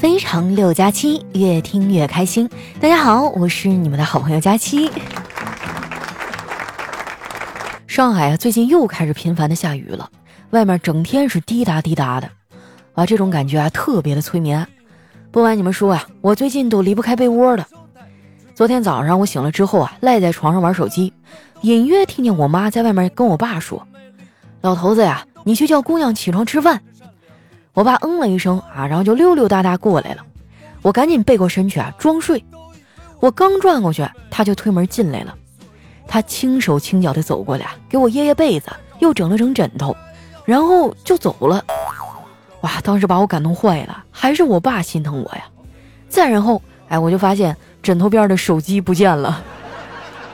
非常六加七，越听越开心。大家好，我是你们的好朋友佳期。上海啊，最近又开始频繁的下雨了，外面整天是滴答滴答的，啊，这种感觉啊，特别的催眠。不瞒你们说啊，我最近都离不开被窝了。昨天早上我醒了之后啊，赖在床上玩手机，隐约听见我妈在外面跟我爸说：“老头子呀，你去叫姑娘起床吃饭。”我爸嗯了一声啊，然后就溜溜达达过来了。我赶紧背过身去啊，装睡。我刚转过去，他就推门进来了。他轻手轻脚地走过来，给我掖掖被子，又整了整枕头，然后就走了。哇，当时把我感动坏了。还是我爸心疼我呀。再然后，哎，我就发现枕头边的手机不见了。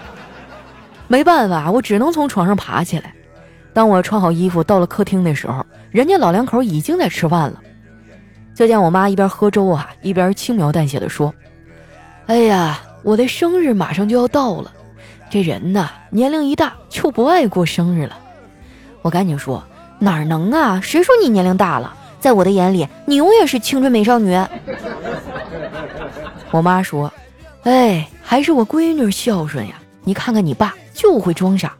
没办法，我只能从床上爬起来。当我穿好衣服到了客厅的时候，人家老两口已经在吃饭了。就见我妈一边喝粥啊，一边轻描淡写的说：“哎呀，我的生日马上就要到了，这人呐，年龄一大就不爱过生日了。”我赶紧说：“哪能啊？谁说你年龄大了？在我的眼里，你永远是青春美少女。”我妈说：“哎，还是我闺女孝顺呀！你看看你爸，就会装傻。”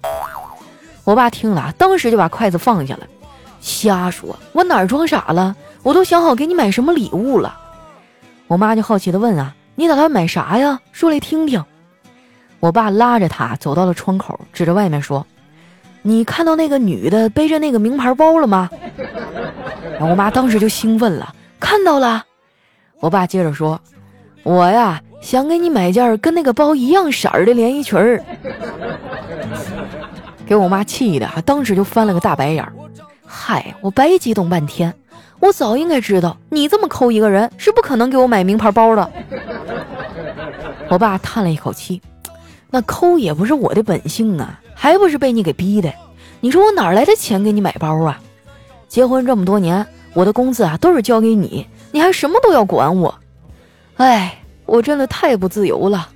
我爸听了，当时就把筷子放下了，瞎说，我哪儿装傻了？我都想好给你买什么礼物了。我妈就好奇的问啊，你打算买啥呀？说来听听。我爸拉着他走到了窗口，指着外面说：“你看到那个女的背着那个名牌包了吗？” 我妈当时就兴奋了，看到了。我爸接着说：“我呀，想给你买件跟那个包一样色儿的连衣裙儿。”给我妈气的，当时就翻了个大白眼儿。嗨，我白激动半天，我早应该知道你这么抠一个人是不可能给我买名牌包的。我爸叹了一口气，那抠也不是我的本性啊，还不是被你给逼的。你说我哪来的钱给你买包啊？结婚这么多年，我的工资啊都是交给你，你还什么都要管我。哎，我真的太不自由了。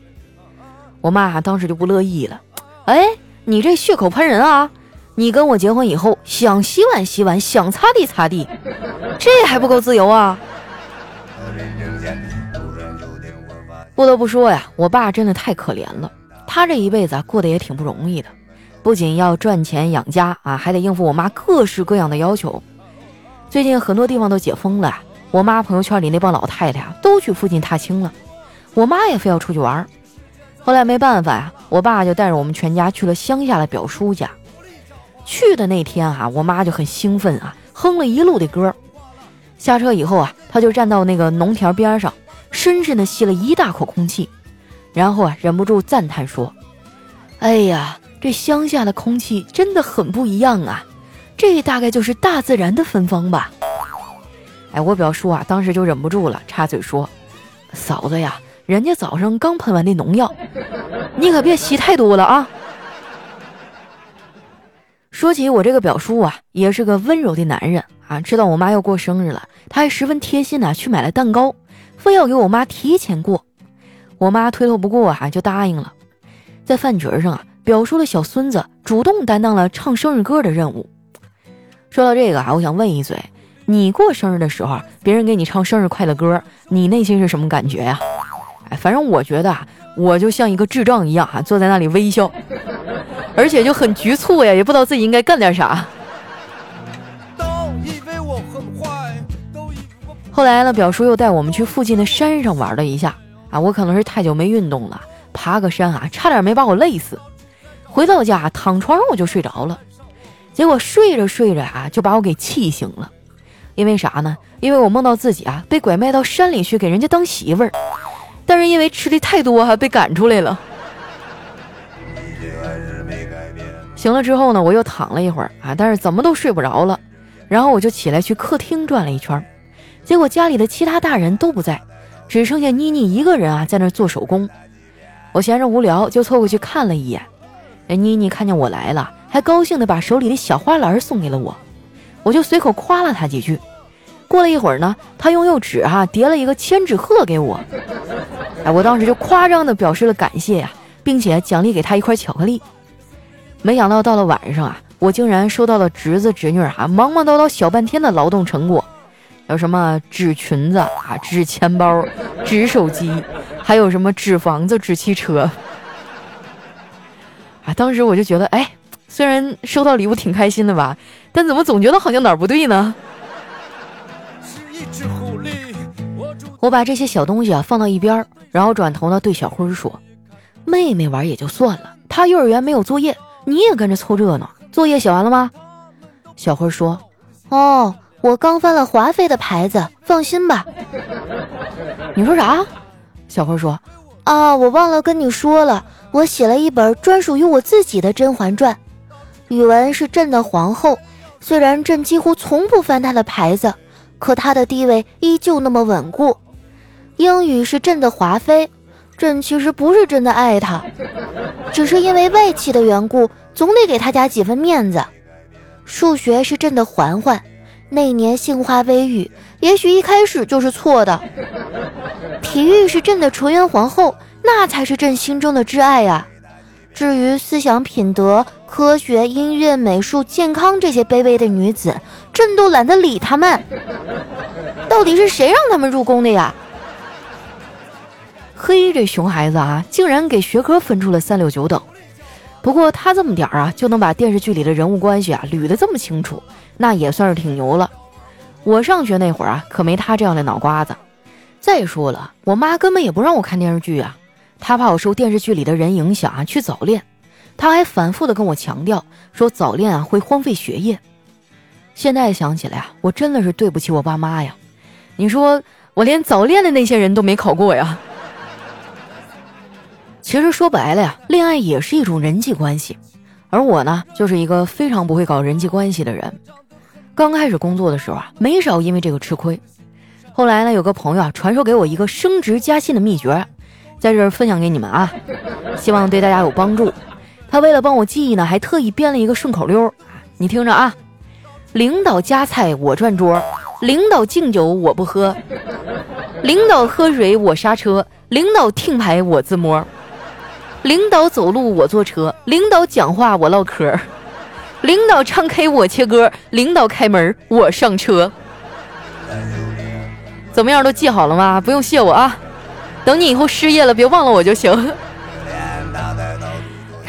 我妈当时就不乐意了，哎。你这血口喷人啊！你跟我结婚以后，想洗碗洗碗，想擦地擦地，这还不够自由啊！不得不说呀，我爸真的太可怜了，他这一辈子过得也挺不容易的，不仅要赚钱养家啊，还得应付我妈各式各样的要求。最近很多地方都解封了，我妈朋友圈里那帮老太太啊，都去附近踏青了，我妈也非要出去玩。后来没办法呀，我爸就带着我们全家去了乡下的表叔家。去的那天啊，我妈就很兴奋啊，哼了一路的歌。下车以后啊，她就站到那个农田边上，深深的吸了一大口空气，然后啊，忍不住赞叹说：“哎呀，这乡下的空气真的很不一样啊！这大概就是大自然的芬芳吧。”哎，我表叔啊，当时就忍不住了，插嘴说：“嫂子呀。”人家早上刚喷完的农药，你可别吸太多了啊！说起我这个表叔啊，也是个温柔的男人啊。知道我妈要过生日了，他还十分贴心的去买了蛋糕，非要给我妈提前过。我妈推脱不过啊，就答应了。在饭局上啊，表叔的小孙子主动担当了唱生日歌的任务。说到这个啊，我想问一嘴，你过生日的时候，别人给你唱生日快乐歌，你内心是什么感觉呀？哎，反正我觉得啊，我就像一个智障一样哈，坐在那里微笑，而且就很局促呀，也不知道自己应该干点啥。后来呢，表叔又带我们去附近的山上玩了一下啊，我可能是太久没运动了，爬个山啊，差点没把我累死。回到家躺床上我就睡着了，结果睡着睡着啊，就把我给气醒了。因为啥呢？因为我梦到自己啊被拐卖到山里去给人家当媳妇儿。但是因为吃的太多，还被赶出来了。醒了之后呢，我又躺了一会儿啊，但是怎么都睡不着了。然后我就起来去客厅转了一圈，结果家里的其他大人都不在，只剩下妮妮一个人啊在那做手工。我闲着无聊，就凑过去看了一眼。哎，妮妮看见我来了，还高兴的把手里的小花篮送给了我，我就随口夸了她几句。过了一会儿呢，他用柚纸哈叠了一个千纸鹤给我，哎，我当时就夸张的表示了感谢呀，并且奖励给他一块巧克力。没想到到了晚上啊，我竟然收到了侄子侄女啊忙忙叨叨小半天的劳动成果，有什么纸裙子啊、纸钱包、纸手机，还有什么纸房子、纸汽车。啊，当时我就觉得，哎，虽然收到礼物挺开心的吧，但怎么总觉得好像哪儿不对呢？我把这些小东西啊放到一边，然后转头呢对小辉说：“妹妹玩也就算了，她幼儿园没有作业，你也跟着凑热闹。作业写完了吗？”小辉说：“哦，我刚翻了华妃的牌子，放心吧。”你说啥？小辉说：“啊，我忘了跟你说了，我写了一本专属于我自己的《甄嬛传》，宇文是朕的皇后，虽然朕几乎从不翻她的牌子。”可他的地位依旧那么稳固。英语是朕的华妃，朕其实不是真的爱他，只是因为外戚的缘故，总得给他家几分面子。数学是朕的嬛嬛，那年杏花微雨，也许一开始就是错的。体育是朕的纯元皇后，那才是朕心中的挚爱啊。至于思想品德、科学、音乐、美术、健康这些卑微的女子，朕都懒得理他们。到底是谁让他们入宫的呀？嘿，这熊孩子啊，竟然给学科分出了三六九等。不过他这么点儿啊，就能把电视剧里的人物关系啊捋得这么清楚，那也算是挺牛了。我上学那会儿啊，可没他这样的脑瓜子。再说了，我妈根本也不让我看电视剧啊。她怕我受电视剧里的人影响啊，去早恋。她还反复的跟我强调说早恋啊会荒废学业。现在想起来啊，我真的是对不起我爸妈呀。你说我连早恋的那些人都没考过呀。其实说白了呀，恋爱也是一种人际关系，而我呢，就是一个非常不会搞人际关系的人。刚开始工作的时候啊，没少因为这个吃亏。后来呢，有个朋友啊传授给我一个升职加薪的秘诀。在这儿分享给你们啊，希望对大家有帮助。他为了帮我记忆呢，还特意编了一个顺口溜，你听着啊：领导夹菜我转桌，领导敬酒我不喝，领导喝水我刹车，领导听牌我自摸，领导走路我坐车，领导讲话我唠嗑，领导唱 K 我切歌，领导开门我上车。怎么样，都记好了吗？不用谢我啊。等你以后失业了，别忘了我就行。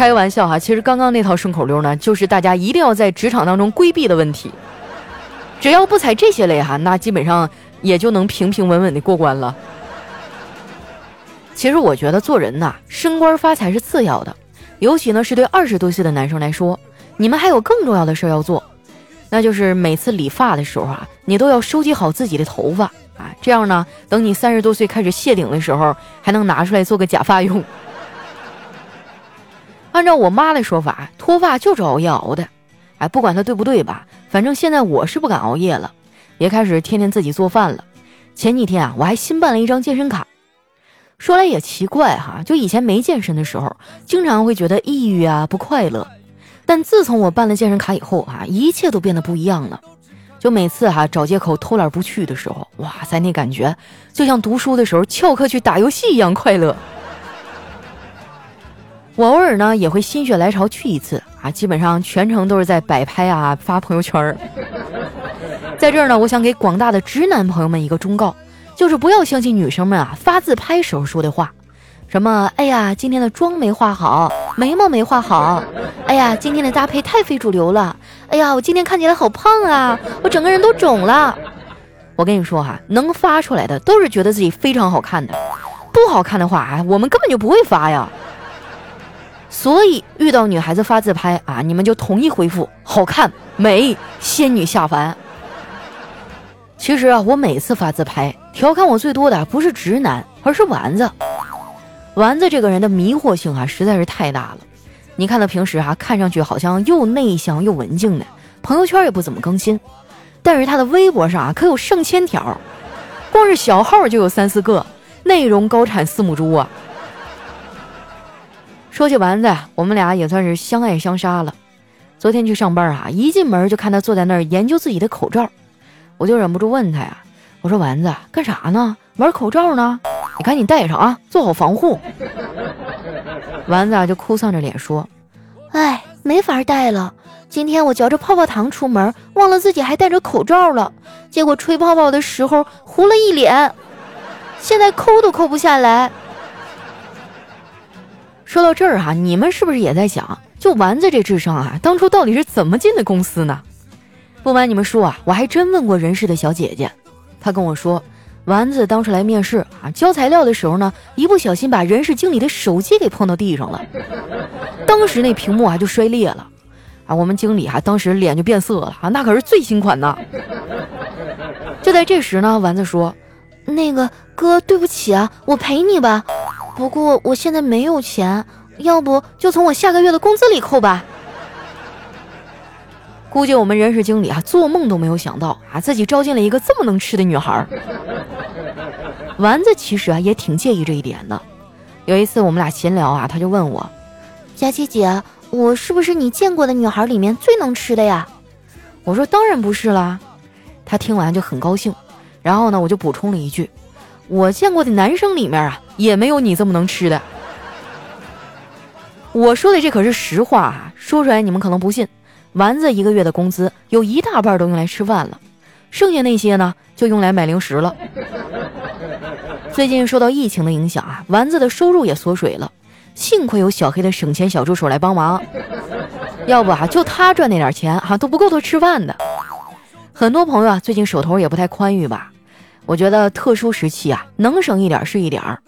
开个玩笑哈，其实刚刚那套顺口溜呢，就是大家一定要在职场当中规避的问题。只要不踩这些雷哈，那基本上也就能平平稳稳的过关了。其实我觉得做人呐，升官发财是次要的，尤其呢是对二十多岁的男生来说，你们还有更重要的事要做，那就是每次理发的时候啊，你都要收集好自己的头发。啊，这样呢，等你三十多岁开始谢顶的时候，还能拿出来做个假发用。按照我妈的说法，脱发就是熬夜熬的。哎，不管它对不对吧，反正现在我是不敢熬夜了，也开始天天自己做饭了。前几天啊，我还新办了一张健身卡。说来也奇怪哈，就以前没健身的时候，经常会觉得抑郁啊、不快乐。但自从我办了健身卡以后啊，一切都变得不一样了。就每次哈找借口偷懒不去的时候，哇塞，那感觉就像读书的时候翘课去打游戏一样快乐。我偶尔呢也会心血来潮去一次啊，基本上全程都是在摆拍啊发朋友圈儿。在这儿呢，我想给广大的直男朋友们一个忠告，就是不要相信女生们啊发自拍时候说的话。什么？哎呀，今天的妆没化好，眉毛没画好。哎呀，今天的搭配太非主流了。哎呀，我今天看起来好胖啊，我整个人都肿了。我跟你说哈，能发出来的都是觉得自己非常好看的，不好看的话啊，我们根本就不会发呀。所以遇到女孩子发自拍啊，你们就统一回复好看、美、仙女下凡。其实啊，我每次发自拍，调侃我最多的不是直男，而是丸子。丸子这个人的迷惑性啊，实在是太大了。你看他平时啊，看上去好像又内向又文静的，朋友圈也不怎么更新，但是他的微博上啊，可有上千条，光是小号就有三四个，内容高产四母猪啊。说起丸子，我们俩也算是相爱相杀了。昨天去上班啊，一进门就看他坐在那儿研究自己的口罩，我就忍不住问他呀，我说丸子干啥呢？玩口罩呢？你赶紧戴上啊，做好防护。丸子啊就哭丧着脸说：“哎，没法戴了。今天我嚼着泡泡糖出门，忘了自己还戴着口罩了，结果吹泡泡的时候糊了一脸，现在抠都抠不下来。说到这儿哈，你们是不是也在想，就丸子这智商啊，当初到底是怎么进的公司呢？不瞒你们说啊，我还真问过人事的小姐姐，她跟我说，丸子当初来面试啊，交材料的时候呢，一不小心把人事经理的手机给碰到地上了，当时那屏幕啊就摔裂了。啊，我们经理啊，当时脸就变色了啊，那可是最新款的。就在这时呢，丸子说：“那个哥，对不起啊，我赔你吧。不过我现在没有钱，要不就从我下个月的工资里扣吧。”估计我们人事经理啊，做梦都没有想到啊，自己招进了一个这么能吃的女孩。丸子其实啊，也挺介意这一点的。有一次我们俩闲聊啊，他就问我：“佳琪姐。”我是不是你见过的女孩里面最能吃的呀？我说当然不是啦。他听完就很高兴，然后呢，我就补充了一句：我见过的男生里面啊，也没有你这么能吃的。我说的这可是实话啊，说出来你们可能不信。丸子一个月的工资有一大半都用来吃饭了，剩下那些呢，就用来买零食了。最近受到疫情的影响啊，丸子的收入也缩水了。幸亏有小黑的省钱小助手来帮忙，要不啊，就他赚那点钱哈都不够他吃饭的。很多朋友啊，最近手头也不太宽裕吧？我觉得特殊时期啊，能省一点是一点儿。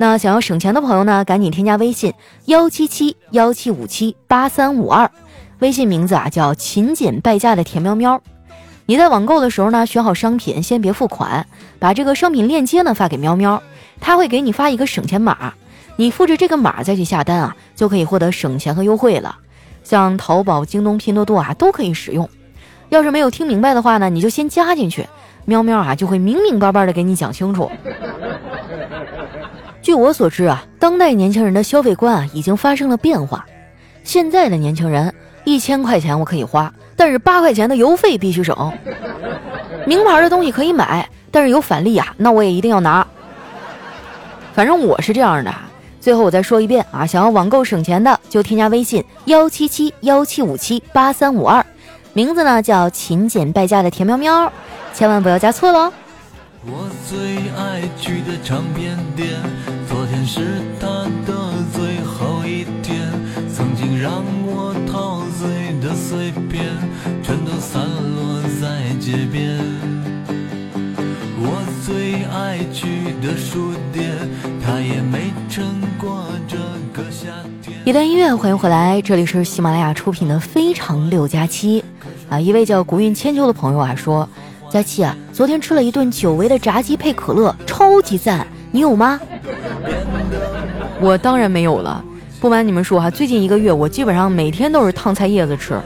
那想要省钱的朋友呢，赶紧添加微信幺七七幺七五七八三五二，微信名字啊叫勤俭败家的田喵喵。你在网购的时候呢，选好商品，先别付款，把这个商品链接呢发给喵喵，他会给你发一个省钱码。你复制这个码再去下单啊，就可以获得省钱和优惠了。像淘宝、京东、拼多多啊，都可以使用。要是没有听明白的话呢，你就先加进去，喵喵啊就会明明白白的给你讲清楚。据我所知啊，当代年轻人的消费观啊已经发生了变化。现在的年轻人，一千块钱我可以花，但是八块钱的邮费必须省。名牌的东西可以买，但是有返利啊，那我也一定要拿。反正我是这样的。最后我再说一遍啊，想要网购省钱的，就添加微信幺七七幺七五七八三五二，名字呢叫勤俭败家的田喵喵，千万不要加错喽。我最爱去的唱片店，是他的最后一天，曾经让我陶醉的碎片，全都散落在街边。我最爱去的书店，他也没成。一段音乐，欢迎回来，这里是喜马拉雅出品的《非常六加七》啊！一位叫古韵千秋的朋友啊说：“佳琪啊，昨天吃了一顿久违的炸鸡配可乐，超级赞，你有吗？”我当然没有了。不瞒你们说哈，最近一个月我基本上每天都是烫菜叶子吃，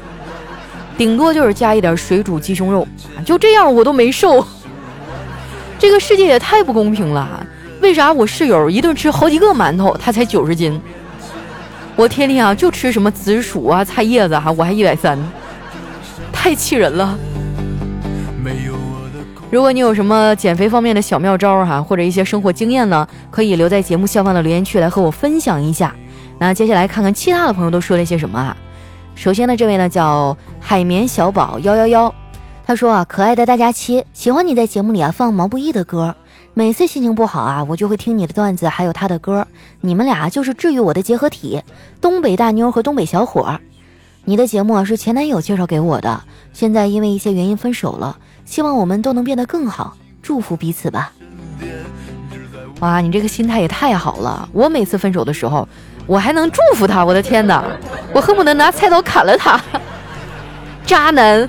顶多就是加一点水煮鸡胸肉，就这样我都没瘦。这个世界也太不公平了，为啥我室友一顿吃好几个馒头，他才九十斤？我天天啊就吃什么紫薯啊菜叶子哈，我还一百三，太气人了。如果你有什么减肥方面的小妙招哈，或者一些生活经验呢，可以留在节目下方的留言区来和我分享一下。那接下来看看其他的朋友都说了些什么啊？首先呢，这位呢叫海绵小宝幺幺幺，他说啊，可爱的大家期，喜欢你在节目里啊放毛不易的歌。每次心情不好啊，我就会听你的段子，还有他的歌，你们俩就是治愈我的结合体。东北大妞和东北小伙，你的节目啊是前男友介绍给我的，现在因为一些原因分手了，希望我们都能变得更好，祝福彼此吧。哇，你这个心态也太好了！我每次分手的时候，我还能祝福他，我的天哪，我恨不得拿菜刀砍了他，渣男。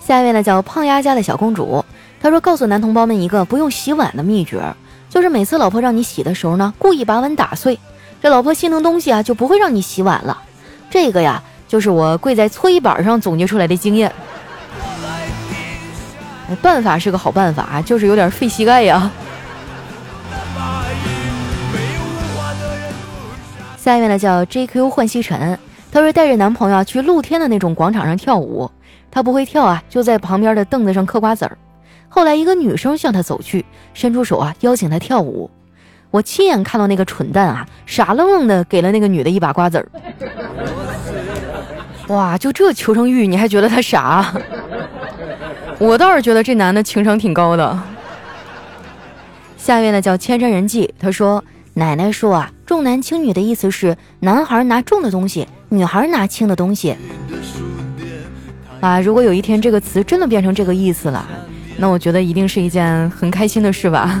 下一位呢叫胖丫家的小公主，她说告诉男同胞们一个不用洗碗的秘诀，就是每次老婆让你洗的时候呢，故意把碗打碎，这老婆心疼东西啊就不会让你洗碗了。这个呀，就是我跪在搓衣板上总结出来的经验。办法是个好办法，就是有点费膝盖呀。下面呢叫 JQ 换西尘，她说带着男朋友去露天的那种广场上跳舞。他不会跳啊，就在旁边的凳子上嗑瓜子儿。后来一个女生向他走去，伸出手啊，邀请他跳舞。我亲眼看到那个蠢蛋啊，傻愣愣的给了那个女的一把瓜子儿。哇，就这求生欲，你还觉得他傻？我倒是觉得这男的情商挺高的。下一位呢叫千山人迹，他说奶奶说啊，重男轻女的意思是男孩拿重的东西，女孩拿轻的东西。啊，如果有一天这个词真的变成这个意思了，那我觉得一定是一件很开心的事吧。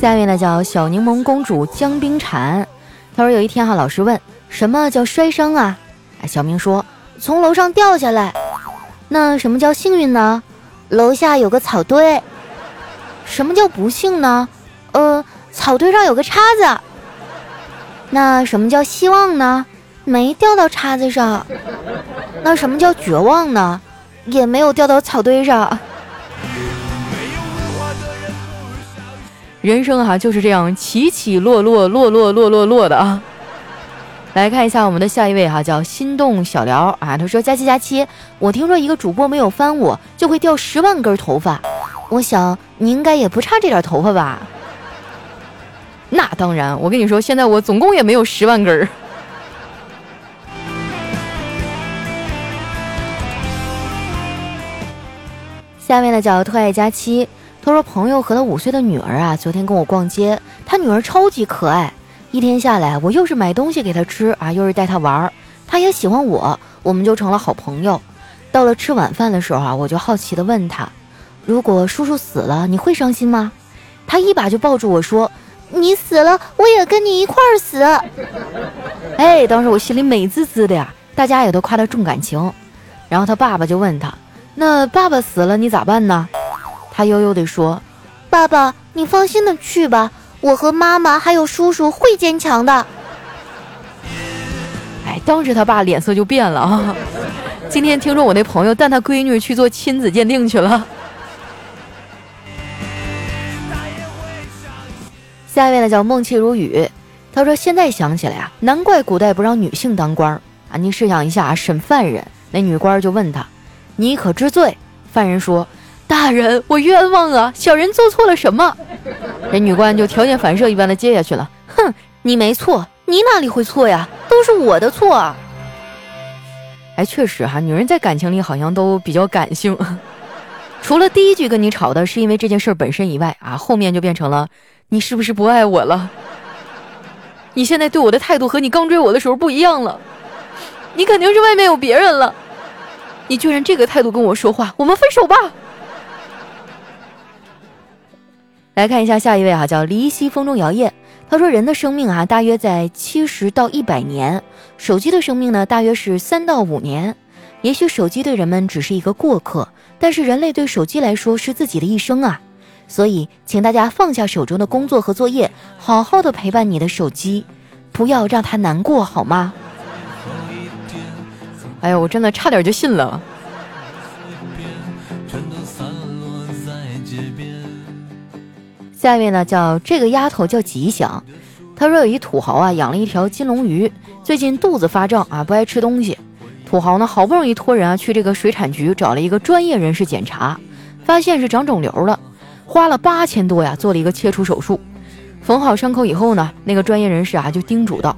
下面呢叫小柠檬公主江冰蝉，他说有一天哈，老师问什么叫摔伤啊？小明说从楼上掉下来。那什么叫幸运呢？楼下有个草堆。什么叫不幸呢？呃，草堆上有个叉子。那什么叫希望呢？没掉到叉子上。那什么叫绝望呢？也没有掉到草堆上。人生哈就是这样起起落落，落落落落落的啊！来看一下我们的下一位哈，叫心动小聊啊，他说：佳期佳期，我听说一个主播没有翻我就会掉十万根头发，我想你应该也不差这点头发吧？那当然，我跟你说，现在我总共也没有十万根儿。下面呢叫特爱佳期。他说：“朋友和他五岁的女儿啊，昨天跟我逛街，他女儿超级可爱。一天下来，我又是买东西给他吃啊，又是带他玩儿，他也喜欢我，我们就成了好朋友。到了吃晚饭的时候啊，我就好奇的问他：如果叔叔死了，你会伤心吗？他一把就抱住我说：你死了，我也跟你一块儿死。哎，当时我心里美滋滋的呀，大家也都夸他重感情。然后他爸爸就问他：那爸爸死了，你咋办呢？”他悠悠地说：“爸爸，你放心的去吧，我和妈妈还有叔叔会坚强的。”哎，当时他爸脸色就变了啊！今天听说我那朋友带他闺女去做亲子鉴定去了。下一位呢叫梦气如雨，他说：“现在想起来啊，难怪古代不让女性当官儿啊！你试想一下，审犯人，那女官就问他：‘你可知罪？’犯人说。”大人，我冤枉啊！小人做错了什么？这女官就条件反射一般的接下去了。哼，你没错，你哪里会错呀？都是我的错啊！哎，确实哈，女人在感情里好像都比较感性。除了第一句跟你吵的是因为这件事本身以外啊，后面就变成了你是不是不爱我了？你现在对我的态度和你刚追我的时候不一样了。你肯定是外面有别人了。你居然这个态度跟我说话，我们分手吧。来看一下下一位啊，叫离西风中摇曳。他说：“人的生命啊，大约在七十到一百年；手机的生命呢，大约是三到五年。也许手机对人们只是一个过客，但是人类对手机来说是自己的一生啊。所以，请大家放下手中的工作和作业，好好的陪伴你的手机，不要让它难过，好吗？”哎呦，我真的差点就信了。下面呢叫这个丫头叫吉祥，她说有一土豪啊养了一条金龙鱼，最近肚子发胀啊不爱吃东西。土豪呢好不容易托人啊去这个水产局找了一个专业人士检查，发现是长肿瘤了，花了八千多呀做了一个切除手术。缝好伤口以后呢，那个专业人士啊就叮嘱道：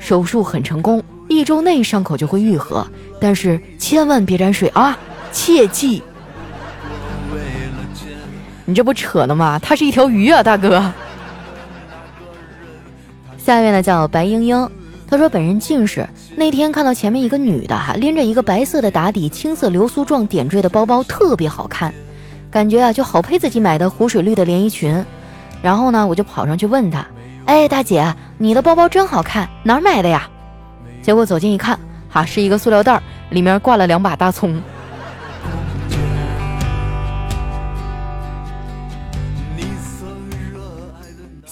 手术很成功，一周内伤口就会愈合，但是千万别沾水啊，切记。你这不扯呢吗？它是一条鱼啊，大哥。下面呢叫白英英，她说本人近视，那天看到前面一个女的哈拎着一个白色的打底青色流苏状点缀的包包，特别好看，感觉啊就好配自己买的湖水绿的连衣裙。然后呢，我就跑上去问她：“哎，大姐，你的包包真好看，哪儿买的呀？”结果走近一看，哈是一个塑料袋，里面挂了两把大葱。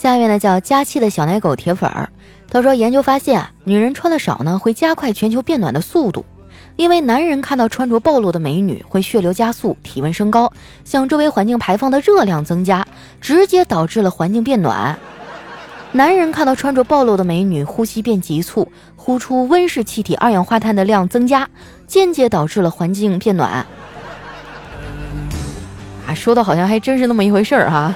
下面呢叫佳期的小奶狗铁粉儿，他说研究发现啊，女人穿的少呢会加快全球变暖的速度，因为男人看到穿着暴露的美女会血流加速、体温升高，向周围环境排放的热量增加，直接导致了环境变暖。男人看到穿着暴露的美女呼吸变急促，呼出温室气体二氧化碳的量增加，间接导致了环境变暖。啊，说的好像还真是那么一回事儿哈。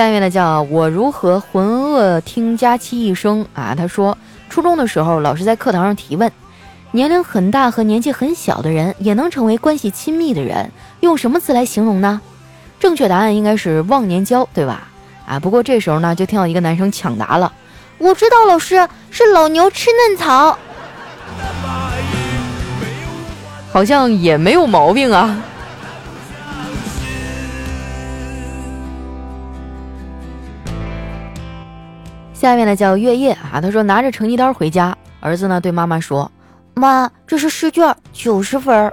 下面呢叫我如何浑噩听佳期一生啊？他说，初中的时候，老师在课堂上提问，年龄很大和年纪很小的人也能成为关系亲密的人，用什么词来形容呢？正确答案应该是忘年交，对吧？啊，不过这时候呢，就听到一个男生抢答了，我知道，老师是老牛吃嫩草，好像也没有毛病啊。下面呢叫月夜啊，他说拿着成绩单回家，儿子呢对妈妈说：“妈，这是试卷，九十分。”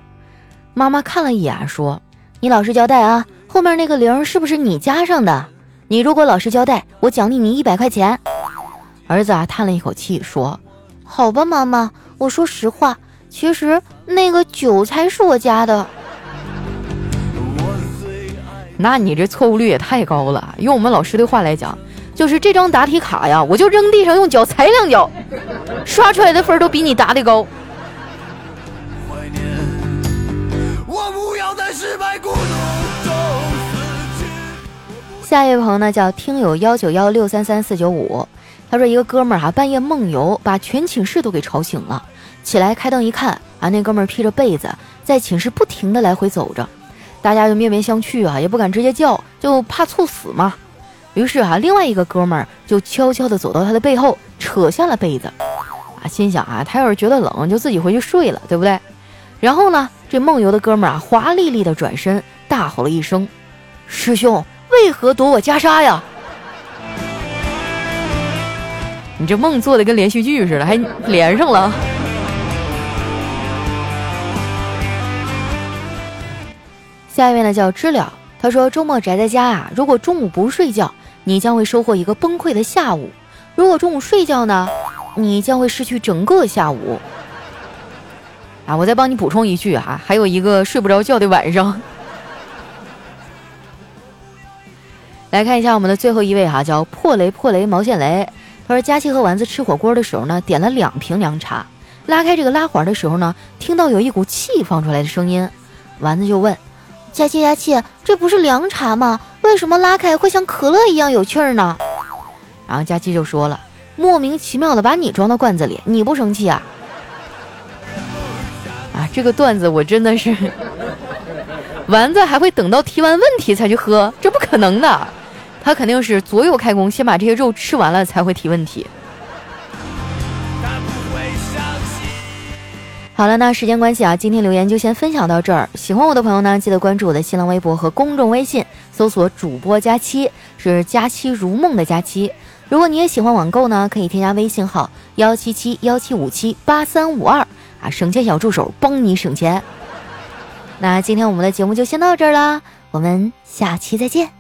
妈妈看了一眼说：“你老实交代啊，后面那个零是不是你加上的？你如果老实交代，我奖励你一百块钱。”儿子啊叹了一口气说：“好吧，妈妈，我说实话，其实那个九才是我加的。”那你这错误率也太高了，用我们老师的话来讲。就是这张答题卡呀，我就扔地上用脚踩两脚，刷出来的分都比你答的高。下一位朋友呢叫听友幺九幺六三三四九五，他说一个哥们儿哈半夜梦游，把全寝室都给吵醒了，起来开灯一看啊，那哥们儿披着被子在寝室不停的来回走着，大家就面面相觑啊，也不敢直接叫，就怕猝死嘛。于是啊，另外一个哥们儿就悄悄地走到他的背后，扯下了被子，啊，心想啊，他要是觉得冷，就自己回去睡了，对不对？然后呢，这梦游的哥们儿啊，华丽丽的转身，大吼了一声：“师兄，为何夺我袈裟呀？”你这梦做的跟连续剧似的，还连上了。下一位呢，叫知了，他说周末宅在家啊，如果中午不睡觉。你将会收获一个崩溃的下午。如果中午睡觉呢，你将会失去整个下午。啊，我再帮你补充一句啊，还有一个睡不着觉的晚上。来看一下我们的最后一位哈，叫破雷破雷毛线雷。他说佳期和丸子吃火锅的时候呢，点了两瓶凉茶。拉开这个拉环的时候呢，听到有一股气放出来的声音。丸子就问。佳期，佳期，这不是凉茶吗？为什么拉开会像可乐一样有气儿呢？然后佳期就说了，莫名其妙的把你装到罐子里，你不生气啊？啊，这个段子我真的是，丸子还会等到提完问题才去喝，这不可能的，他肯定是左右开弓，先把这些肉吃完了才会提问题。好了，那时间关系啊，今天留言就先分享到这儿。喜欢我的朋友呢，记得关注我的新浪微博和公众微信，搜索主播佳期，是佳期如梦的佳期。如果你也喜欢网购呢，可以添加微信号幺七七幺七五七八三五二啊，省钱小助手帮你省钱。那今天我们的节目就先到这儿啦，我们下期再见。